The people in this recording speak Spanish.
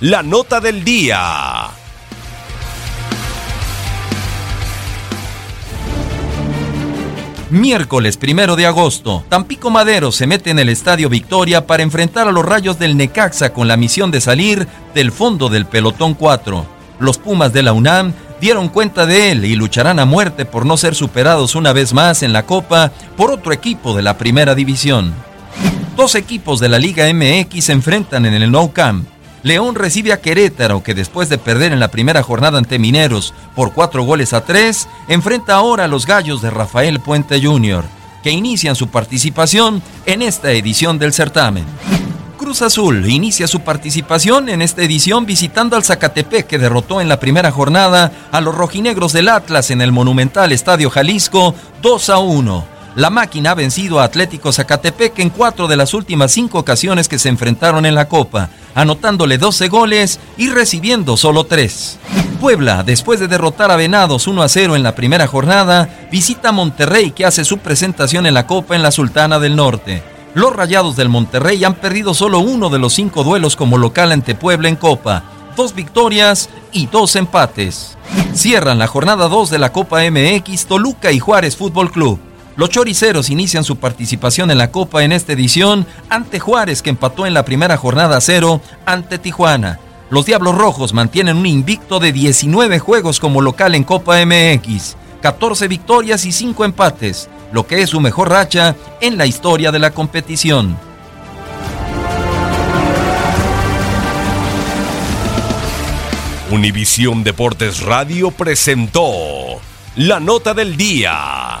la nota del día. Miércoles primero de agosto, Tampico Madero se mete en el Estadio Victoria para enfrentar a los rayos del Necaxa con la misión de salir del fondo del pelotón 4. Los Pumas de la UNAM dieron cuenta de él y lucharán a muerte por no ser superados una vez más en la Copa por otro equipo de la Primera División. Dos equipos de la Liga MX se enfrentan en el Nou Camp. León recibe a Querétaro, que después de perder en la primera jornada ante Mineros por cuatro goles a tres, enfrenta ahora a los gallos de Rafael Puente Jr., que inician su participación en esta edición del certamen. Cruz Azul inicia su participación en esta edición visitando al Zacatepec que derrotó en la primera jornada a los rojinegros del Atlas en el monumental Estadio Jalisco 2 a 1. La máquina ha vencido a Atlético Zacatepec en cuatro de las últimas cinco ocasiones que se enfrentaron en la Copa, anotándole 12 goles y recibiendo solo tres. Puebla, después de derrotar a Venados 1 a 0 en la primera jornada, visita Monterrey que hace su presentación en la Copa en la Sultana del Norte. Los Rayados del Monterrey han perdido solo uno de los cinco duelos como local ante Puebla en Copa, dos victorias y dos empates. Cierran la jornada 2 de la Copa MX Toluca y Juárez Fútbol Club. Los choriceros inician su participación en la Copa en esta edición ante Juárez que empató en la primera jornada cero ante Tijuana. Los Diablos Rojos mantienen un invicto de 19 juegos como local en Copa MX, 14 victorias y 5 empates, lo que es su mejor racha en la historia de la competición. Univisión Deportes Radio presentó la nota del día.